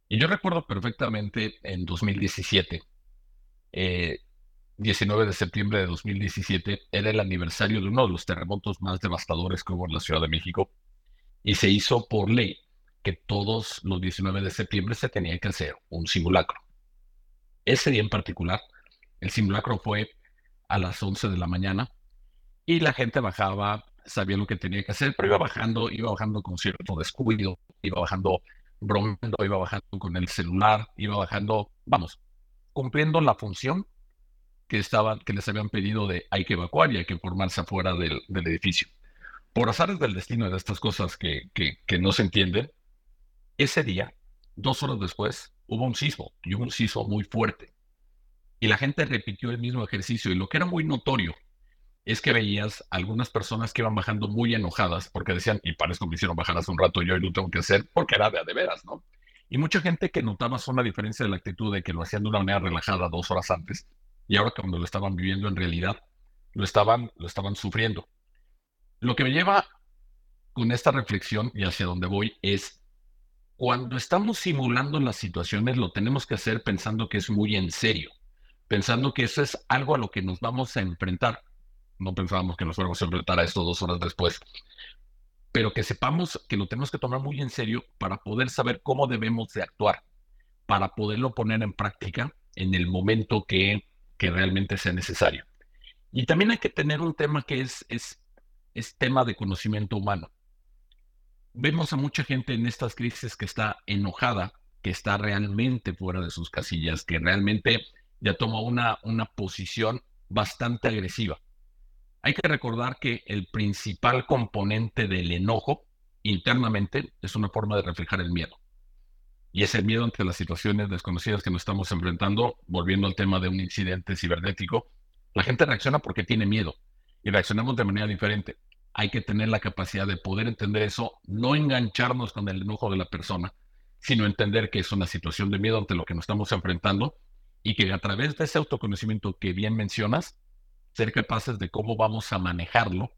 Y yo recuerdo perfectamente en 2017, eh, 19 de septiembre de 2017 era el aniversario de uno de los terremotos más devastadores que hubo en la Ciudad de México y se hizo por ley que todos los 19 de septiembre se tenía que hacer un simulacro. Ese día en particular, el simulacro fue a las 11 de la mañana y la gente bajaba, sabía lo que tenía que hacer, pero iba bajando, iba bajando con cierto descuido, iba bajando bromeando, iba bajando con el celular, iba bajando, vamos, cumpliendo la función que, estaban, que les habían pedido de hay que evacuar y hay que formarse afuera del, edificio. Por azares del destino de estas cosas que, que, no se entienden, ese día, dos horas después, hubo un sismo y hubo un sismo muy fuerte. Y la gente repitió el mismo ejercicio y lo que era muy notorio es que veías algunas personas que iban bajando muy enojadas porque decían, y parece que me hicieron bajar hace un rato, yo hoy lo tengo que hacer porque era de de veras, ¿no? Y mucha gente que notaba una diferencia de la actitud de que lo hacían de una manera relajada dos horas antes y ahora cuando lo estaban viviendo en realidad, lo estaban, lo estaban sufriendo. Lo que me lleva con esta reflexión y hacia donde voy es, cuando estamos simulando las situaciones, lo tenemos que hacer pensando que es muy en serio, pensando que eso es algo a lo que nos vamos a enfrentar. No pensábamos que nos fuéramos a enfrentar a esto dos horas después, pero que sepamos que lo tenemos que tomar muy en serio para poder saber cómo debemos de actuar, para poderlo poner en práctica en el momento que que realmente sea necesario. Y también hay que tener un tema que es, es, es tema de conocimiento humano. Vemos a mucha gente en estas crisis que está enojada, que está realmente fuera de sus casillas, que realmente ya toma una, una posición bastante agresiva. Hay que recordar que el principal componente del enojo internamente es una forma de reflejar el miedo. Y ese miedo ante las situaciones desconocidas que nos estamos enfrentando, volviendo al tema de un incidente cibernético, la gente reacciona porque tiene miedo y reaccionamos de manera diferente. Hay que tener la capacidad de poder entender eso, no engancharnos con el enojo de la persona, sino entender que es una situación de miedo ante lo que nos estamos enfrentando y que a través de ese autoconocimiento que bien mencionas, ser capaces de cómo vamos a manejarlo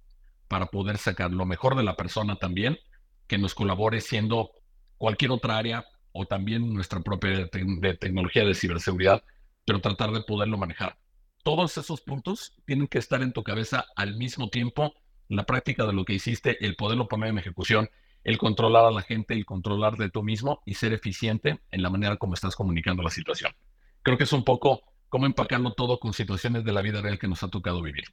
para poder sacar lo mejor de la persona también, que nos colabore siendo cualquier otra área o también nuestra propia de tecnología de ciberseguridad, pero tratar de poderlo manejar. Todos esos puntos tienen que estar en tu cabeza al mismo tiempo, la práctica de lo que hiciste, el poderlo poner en ejecución, el controlar a la gente, el controlar de tú mismo y ser eficiente en la manera como estás comunicando la situación. Creo que es un poco cómo empacarlo todo con situaciones de la vida real que nos ha tocado vivir.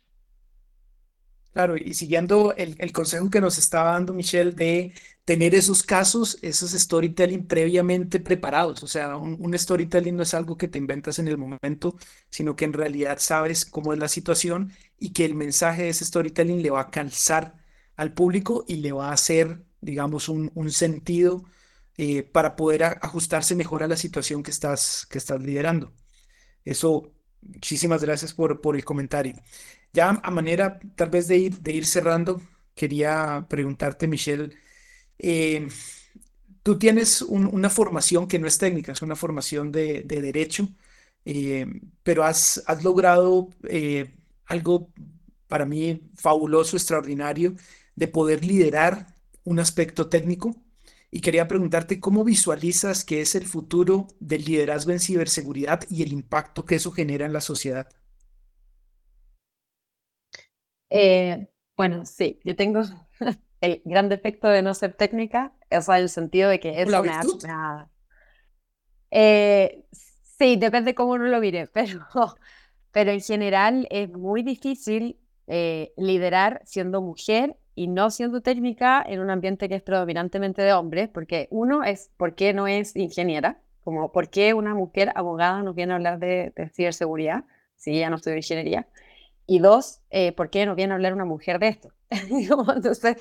Claro, y siguiendo el, consejo que nos estaba dando Michelle de tener esos casos, esos storytelling previamente preparados. O sea, un, storytelling no es algo que te inventas en el momento, sino que en realidad sabes cómo es la situación y que el mensaje de ese storytelling le va a calzar al público y le va a hacer, digamos, un, sentido eh, para poder ajustarse mejor a la situación que estás, que estás liderando. Eso, muchísimas gracias por, por el comentario. Ya a manera tal vez de ir, de ir cerrando, quería preguntarte, Michelle, eh, tú tienes una formación que no es técnica, es una formación de, derecho, eh, pero has, has logrado eh, algo para mí fabuloso, extraordinario, de poder liderar un aspecto técnico. Y quería preguntarte cómo visualizas que es el futuro del liderazgo en ciberseguridad y el impacto que eso genera en la sociedad. Eh, bueno, sí, yo tengo el gran defecto de no ser técnica, o sea, el sentido de que es una... Eh, sí, depende cómo uno lo mire, pero, pero en general es muy difícil eh, liderar siendo mujer y no siendo técnica en un ambiente que es predominantemente de hombres, porque uno es, ¿por qué no es ingeniera? Como, ¿por qué una mujer abogada nos viene a hablar de, de ciberseguridad si ella no estudia ingeniería? Y dos, eh, ¿por qué no viene a hablar una mujer de esto? entonces,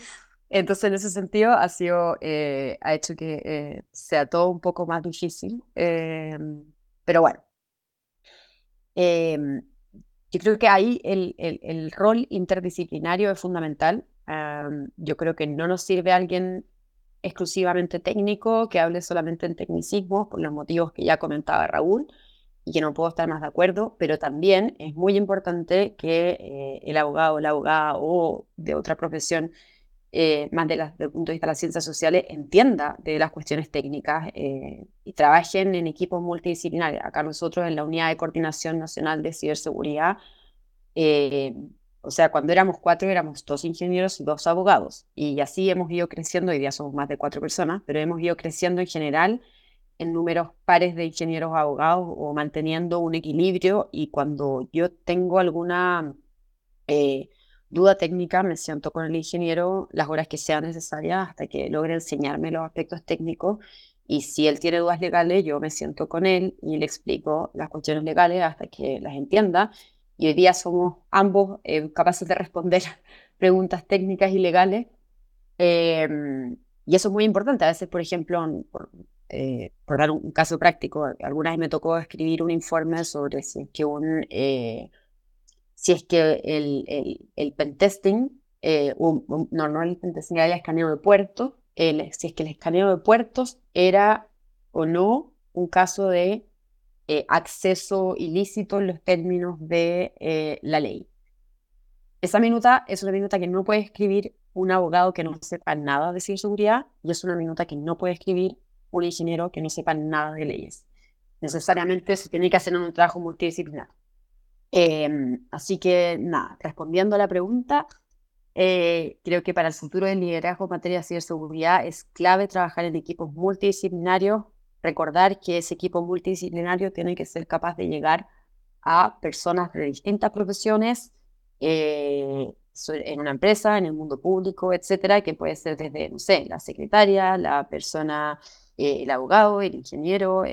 entonces, en ese sentido, ha, sido, eh, ha hecho que eh, sea todo un poco más difícil. Em, pero bueno, em, yo creo que ahí el, el, el rol interdisciplinario es fundamental. Yo creo que no nos sirve alguien exclusivamente técnico que hable solamente en tecnicismo, por los motivos que ya comentaba Raúl y que no puedo estar más de acuerdo, pero también es muy importante que eh, el abogado o la abogada o de otra profesión eh, más de desde el punto de vista de las ciencias sociales, entienda de las cuestiones técnicas eh, y trabajen en equipos multidisciplinarios. Acá nosotros en la Unidad de Coordinación Nacional de Ciberseguridad, eh, o sea, cuando éramos cuatro éramos dos ingenieros y dos abogados. Y así hemos ido creciendo, hoy día somos más de cuatro personas, pero hemos ido creciendo en general en números pares de ingenieros abogados o manteniendo un equilibrio. Y cuando yo tengo alguna duda técnica, me siento con el ingeniero las horas que sean necesarias hasta que logre enseñarme los aspectos técnicos. Y si él tiene dudas legales, yo me siento con él y le explico las cuestiones legales hasta que las entienda. Y hoy día somos ambos eh, capaces de responder preguntas técnicas y legales. Em, y eso es muy importante. A veces, por ejemplo, por, eh, por dar un, caso práctico, alguna vez me tocó escribir un informe sobre si que un eh, si es que el, el, el pentesting, eh, no, no el pentesting, era el escaneo de puertos, el, si es que el escaneo de puertos era o no un caso de eh, acceso ilícito en los términos de eh, la ley. Esa minuta es una minuta que no puede escribir un abogado que no sepa nada de ciberseguridad y es una minuta que no puede escribir un ingeniero que no sepa nada de leyes. Necesariamente se tiene que hacer un trabajo multidisciplinar. Em, así que, nada, respondiendo a la pregunta, eh, creo que para el futuro del liderazgo en materia de ciberseguridad es clave trabajar en equipos multidisciplinarios, recordar que ese equipo multidisciplinario tiene que ser capaz de llegar a personas de distintas profesiones eh, en una empresa, en el mundo público, etcétera, que puede ser desde, no sé, la secretaria, la persona, eh, el abogado, el ingeniero,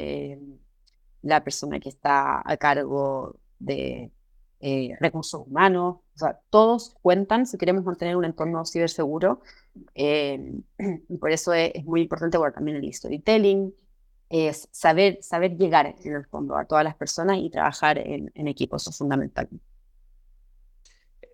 la persona que está a cargo de eh, recursos humanos, o sea, todos cuentan si queremos mantener un entorno ciberseguro. Eh, y por eso es, muy importante, bueno, también el storytelling, es saber, saber llegar en el fondo a todas las personas y trabajar en, en equipos, eso es fundamental.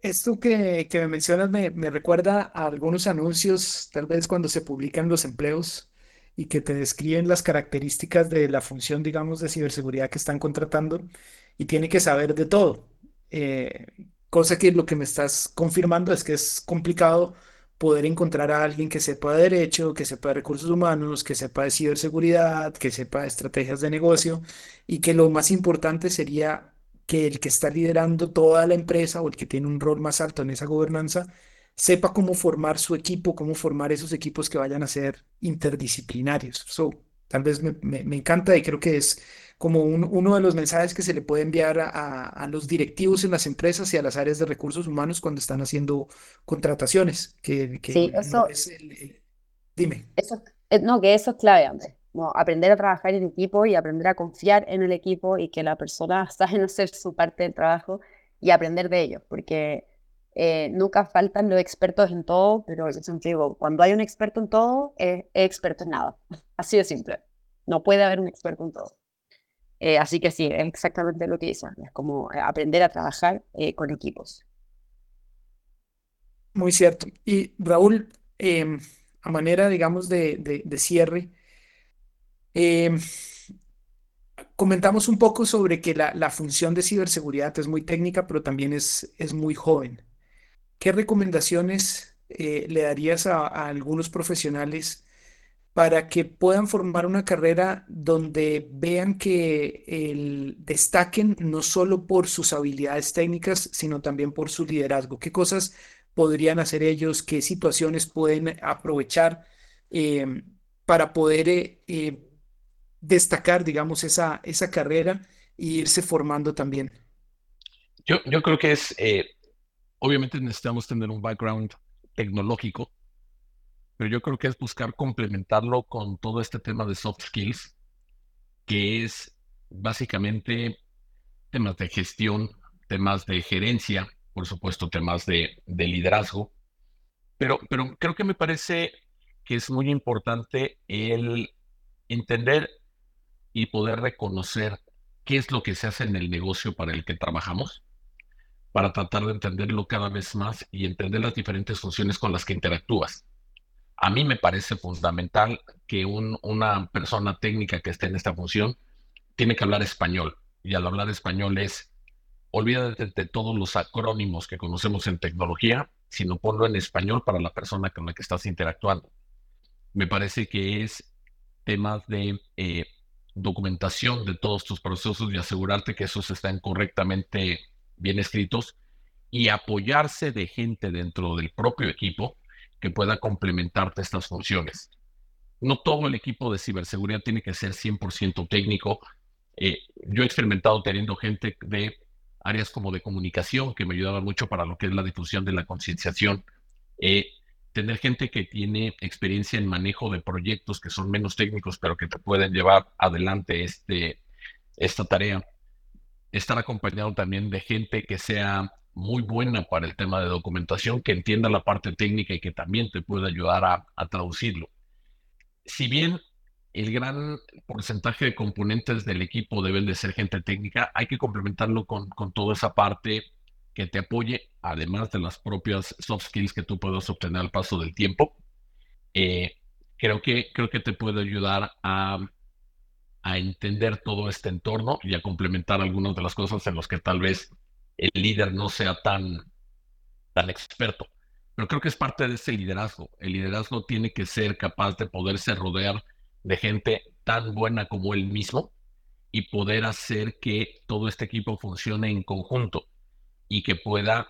Esto que, que me mencionas me, me recuerda a algunos anuncios, tal vez cuando se publican los empleos y que te describen las características de la función, digamos, de ciberseguridad que están contratando y tiene que saber de todo. Eh, cosa que lo que me estás confirmando es que es complicado poder encontrar a alguien que sepa de derecho, que sepa de recursos humanos, que sepa de ciberseguridad, que sepa de estrategias de negocio y que lo más importante sería que el que está liderando toda la empresa o el que tiene un rol más alto en esa gobernanza sepa cómo formar su equipo, cómo formar esos equipos que vayan a ser interdisciplinarios. So, tal vez me, me encanta y creo que es como uno de los mensajes que se le puede enviar a, los directivos en las empresas y a las áreas de recursos humanos cuando están haciendo contrataciones. Que, sí, eso. dime. Eso, eh, no, que eso es clave, Andrés. aprender a trabajar en equipo y aprender a confiar en el equipo y que la persona sabe hacer su parte del trabajo y aprender de ellos, porque eh, nunca faltan los expertos en todo, pero yo digo, cuando hay un experto en todo, es experto en nada. Así de simple. No puede haber un experto en todo. Eh, así que sí, es exactamente lo que dice, es como eh, aprender a trabajar eh, con equipos. Muy cierto. Y Raúl, em, a manera, digamos, de, cierre, em, comentamos un poco sobre que la, función de ciberseguridad es muy técnica, pero también es, es muy joven. ¿Qué recomendaciones le darías a algunos profesionales? Para que puedan formar una carrera donde vean que destaquen no solo por sus habilidades técnicas, sino también por su liderazgo. ¿Qué cosas podrían hacer ellos? ¿Qué situaciones pueden aprovechar eh, para poder eh, eh, destacar, digamos, esa, esa carrera e irse formando también? Yo, yo creo que es, obviamente necesitamos tener un background tecnológico, pero yo creo que es buscar complementarlo con todo este tema de soft skills, que es básicamente temas de gestión, temas de gerencia, por supuesto, temas de, liderazgo, pero, pero creo que me parece que es muy importante el entender y poder reconocer qué es lo que se hace en el negocio para el que trabajamos, para tratar de entenderlo cada vez más y entender las diferentes funciones con las que interactúas. A mí me parece fundamental que una persona técnica que esté en esta función tiene que hablar español. Y al hablar español es, olvídate de todos los acrónimos que conocemos en tecnología sino ponlo en español para la persona con la que estás interactuando. Me parece que es temas de eh, documentación de todos tus procesos y asegurarte que esos están correctamente bien escritos y apoyarse de gente dentro del propio equipo que pueda complementarte estas funciones. No todo el equipo de ciberseguridad tiene que ser 100% técnico. Eh, yo he experimentado teniendo gente de áreas como de comunicación que me ayudaban mucho para lo que es la difusión de la concienciación. Eh, tener gente que tiene experiencia en manejo de proyectos que son menos técnicos, pero que te pueden llevar adelante este, esta tarea. Estar acompañado también de gente que sea muy buena para el tema de documentación, que entienda la parte técnica y que también te pueda ayudar a, a traducirlo. Si bien el gran porcentaje de componentes del equipo deben de ser gente técnica, hay que complementarlo con, con toda esa parte que te apoye, además de las propias soft skills que tú puedas obtener al paso del tiempo. Eh, creo, que, creo que te puede ayudar a, a entender todo este entorno y a complementar algunas de las cosas en las que tal vez el líder no sea tan, tan experto. Pero creo que es parte de ese liderazgo. El liderazgo tiene que ser capaz de poderse rodear de gente tan buena como él mismo y poder hacer que todo este equipo funcione en conjunto y que pueda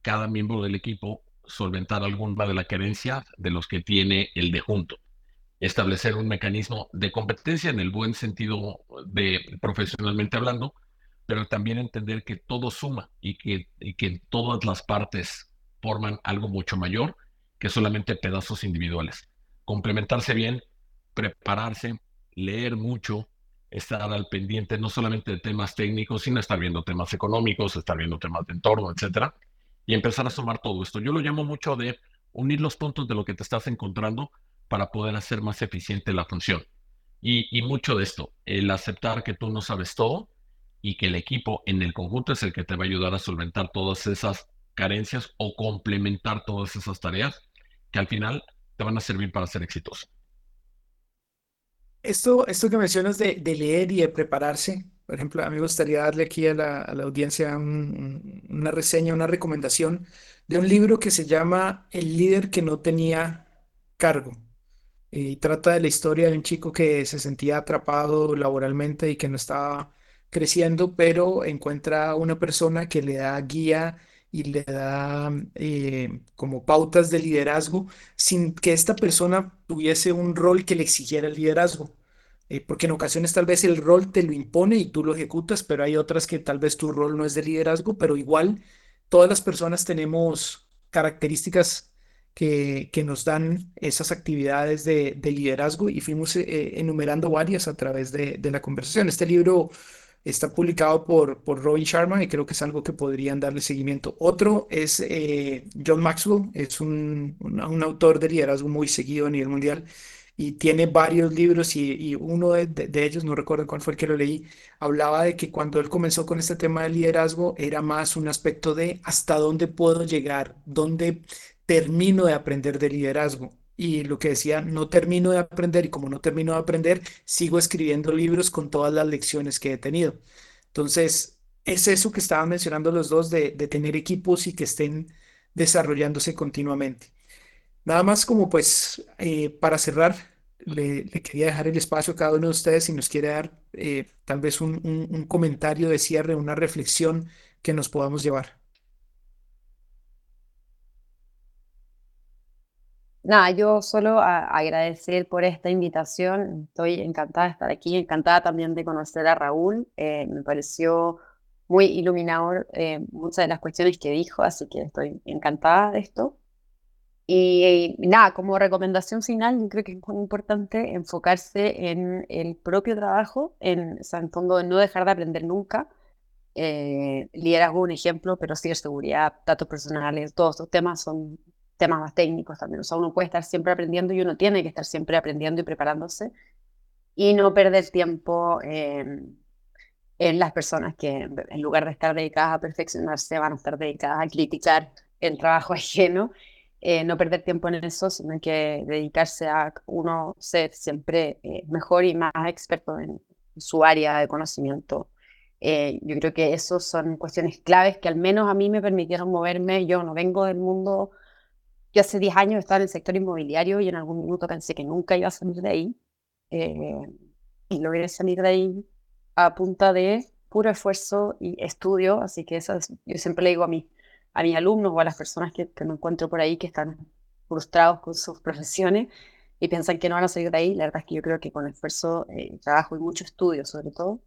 cada miembro del equipo solventar alguna de las carencias de los que tiene el de junto. Establecer un mecanismo de competencia en el buen sentido de profesionalmente hablando, pero también entender que todo suma y que, y que todas las partes forman algo mucho mayor que solamente pedazos individuales. Complementarse bien, prepararse, leer mucho, estar al pendiente no solamente de temas técnicos, sino estar viendo temas económicos, estar viendo temas de entorno, etcétera, y empezar a sumar todo esto. Yo lo llamo mucho de unir los puntos de lo que te estás encontrando para poder hacer más eficiente la función. Y, y mucho de esto, el aceptar que tú no sabes todo y que el equipo en el conjunto es el que te va a ayudar a solventar todas esas carencias o complementar todas esas tareas que al final te van a servir para ser exitoso. Esto, esto que mencionas de, de leer y de prepararse, por ejemplo, a mí me gustaría darle aquí a la, audiencia un- una reseña, una recomendación de un libro que se llama El líder que no tenía cargo. Y trata de la historia de un chico que se sentía atrapado laboralmente y que no estaba creciendo, pero encuentra una persona que le da guía y le da eh, como pautas de liderazgo sin que esta persona tuviese un rol que le exigiera el liderazgo. Eh, porque en ocasiones tal vez el rol te lo impone y tú lo ejecutas, pero hay otras que tal vez tu rol no es de liderazgo, pero igual todas las personas tenemos características que, que nos dan esas actividades de, de liderazgo y fuimos eh, enumerando varias a través de, de la conversación. Este libro está publicado por, por Robin Sharma y creo que es algo que podrían darle seguimiento. Otro es eh, John Maxwell, es un, un, autor de liderazgo muy seguido a nivel mundial y tiene varios libros y, uno de, de- de ellos, no recuerdo cuál fue el que lo leí, hablaba de que cuando él comenzó con este tema de liderazgo era más un aspecto de hasta dónde puedo llegar, dónde termino de aprender de liderazgo. Y lo que decía, no termino de aprender y como no termino de aprender, sigo escribiendo libros con todas las lecciones que he tenido. Entonces, es eso que estaban mencionando los dos de, de tener equipos y que estén desarrollándose continuamente. Nada más como pues eh, para cerrar, le, quería dejar el espacio a cada uno de ustedes si nos quiere dar eh, tal vez un- un comentario de cierre, una reflexión que nos podamos llevar. Nada, yo solo agradecer por esta invitación. Estoy encantada de estar aquí, encantada también de conocer a Raúl. eh, me pareció muy iluminador eh, muchas de las cuestiones que dijo, así que estoy encantada de esto. Y, y nada, como recomendación final, yo creo que es muy importante enfocarse en el propio trabajo, en, o sea, en fondo, no dejar de aprender nunca. Eh, liderazgo, un ejemplo, pero ciberseguridad, datos personales, todos estos temas son temas más técnicos también. O sea, uno puede estar siempre aprendiendo y uno tiene que estar siempre aprendiendo y preparándose y no perder tiempo en, en las personas que en lugar de estar dedicadas a perfeccionarse van a estar dedicadas a criticar el trabajo ajeno. Eh, no perder tiempo en eso, sino que dedicarse a uno ser siempre eh, mejor y más experto en su área de conocimiento Eh, yo creo que esos son cuestiones claves que al menos a mí me permitieron moverme. Yo no vengo del mundo, yo hace 10 años estaba en el sector inmobiliario y en algún minuto pensé que nunca iba a salir de ahí. Eh, y logré salir de ahí a punta de puro esfuerzo y estudio, así que eso yo siempre le digo a, mí, a mis alumnos o a las personas que, que me encuentro por ahí que están frustrados con sus profesiones y piensan que no van a salir de ahí, la verdad es que yo creo que con esfuerzo, eh, trabajo y mucho estudio sobre todo,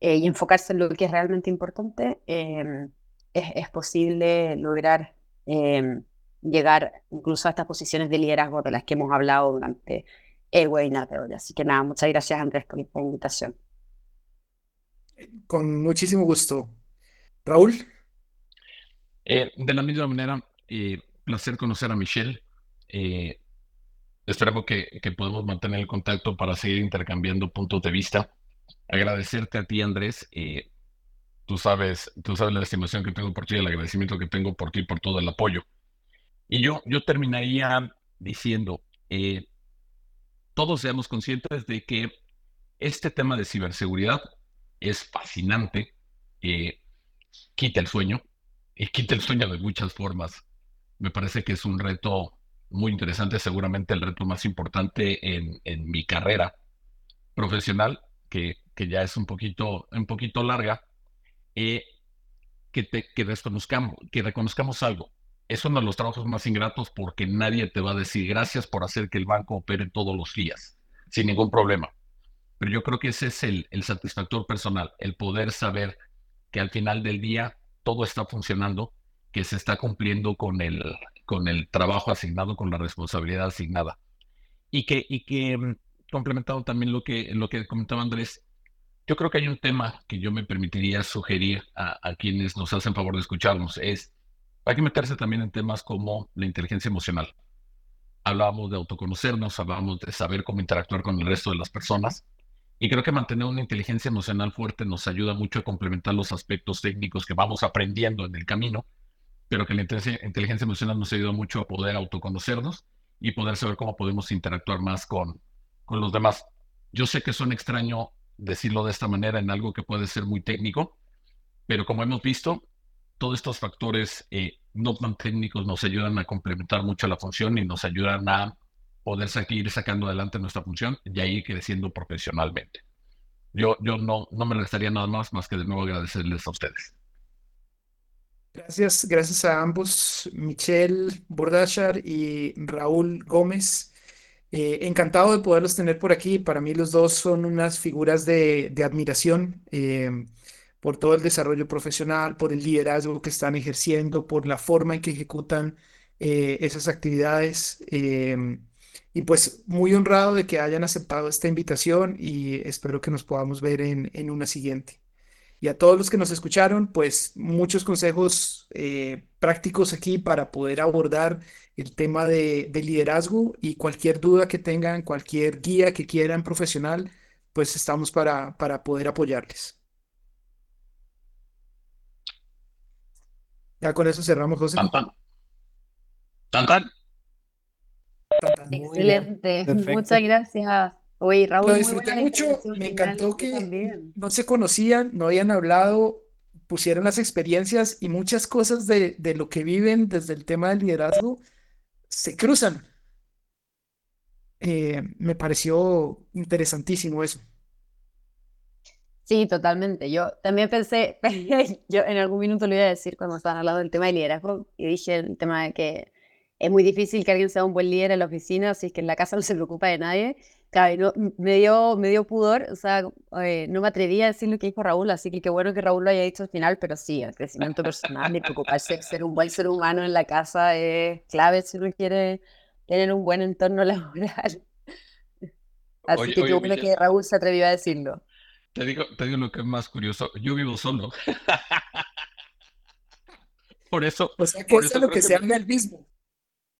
eh, y enfocarse en lo que es realmente importante, em, es, es, posible lograr em, llegar incluso a estas posiciones de liderazgo de las que hemos hablado durante el webinar de hoy. Así que nada, muchas gracias Andrés por esta invitación. Con muchísimo gusto. Raúl. Eh, de la misma manera, eh, placer conocer a Michelle. Eh, esperamos que, que podamos mantener el contacto para seguir intercambiando puntos de vista. Agradecerte a ti, Andrés. tú sabes, tú sabes la estimación que tengo por ti, el agradecimiento que tengo por ti por todo el apoyo. Y yo, yo terminaría diciendo, todos seamos conscientes de que este tema de ciberseguridad es fascinante, eh, quita el sueño, y quita el sueño de muchas formas. Me parece que es un reto muy interesante, seguramente el reto más importante en, en mi carrera profesional, que, que, ya es un poquito, un poquito larga, eh, que, te, que, reconozcamos, que reconozcamos algo. Es uno de los trabajos más ingratos porque nadie te va a decir gracias por hacer que el banco opere todos los días, sin ningún problema. Pero yo creo que ese es el, el satisfactor personal, el poder saber que al final del día todo está funcionando, que se está cumpliendo con el, con el trabajo asignado, con la responsabilidad asignada. Y que, y que mm, complementado también lo que, lo que comentaba Andrés, yo creo que hay un tema que yo me permitiría sugerir a, a quienes nos hacen favor de escucharnos, es, hay que meterse también en temas como la inteligencia emocional. Hablábamos de autoconocernos, hablábamos de saber cómo interactuar con el resto de las personas, y creo que mantener una inteligencia emocional fuerte nos ayuda mucho a complementar los aspectos técnicos que vamos aprendiendo en el camino, pero que la inteligencia emocional nos ayuda mucho a poder autoconocernos y poder saber cómo podemos interactuar más con, con los demás. Yo sé que suena extraño decirlo de esta manera en algo que puede ser muy técnico, pero como hemos visto, todos estos factores eh, no tan técnicos nos ayudan a complementar mucho la función y nos ayudan a poder seguir sacando adelante nuestra función y ahí creciendo profesionalmente. Yo, yo no, no me restaría nada más más que de nuevo agradecerles a ustedes. Gracias, gracias a ambos, Michelle Bordachar y Raúl Gómez. Eh, encantado de poderlos tener por aquí. Para mí los dos son unas figuras de, de admiración eh, por todo el desarrollo profesional, por el liderazgo que están ejerciendo, por la forma en que ejecutan eh, esas actividades. Y pues muy honrado de que hayan aceptado esta invitación y espero que nos podamos ver en, en una siguiente. Y a todos los que nos escucharon, pues muchos consejos eh, prácticos aquí para poder abordar el tema de, de, liderazgo y cualquier duda que tengan, cualquier guía que quieran profesional, pues estamos para, para poder apoyarles. Ya con eso cerramos, José. Tan, tan. Excelente, muchas gracias. Oye, Raúl, lo disfruté mucho, me encantó que no se conocían, no habían hablado, pusieron las experiencias y muchas cosas de, de lo que viven desde el tema del liderazgo se cruzan. Eh, me pareció interesantísimo eso. Sí, totalmente. Yo también pensé, yo en algún minuto lo iba a decir cuando estaban hablando del tema del liderazgo y dije el tema de que es muy difícil que alguien sea un buen líder en la oficina, es que en la casa no se preocupa de nadie. Claro, me, dio, me dio pudor, o sea, eh, no me atreví a decir lo que dijo Raúl, así que qué bueno que Raúl lo haya dicho al final, pero sí, el crecimiento personal y preocuparse de ser un buen ser humano en la casa es clave si uno quiere tener un buen entorno laboral. Así que qué bueno que Raúl se atrevió a decirlo. Te digo, te digo lo que es más curioso, yo vivo solo. por eso. O sea, que es lo que se habla el mismo.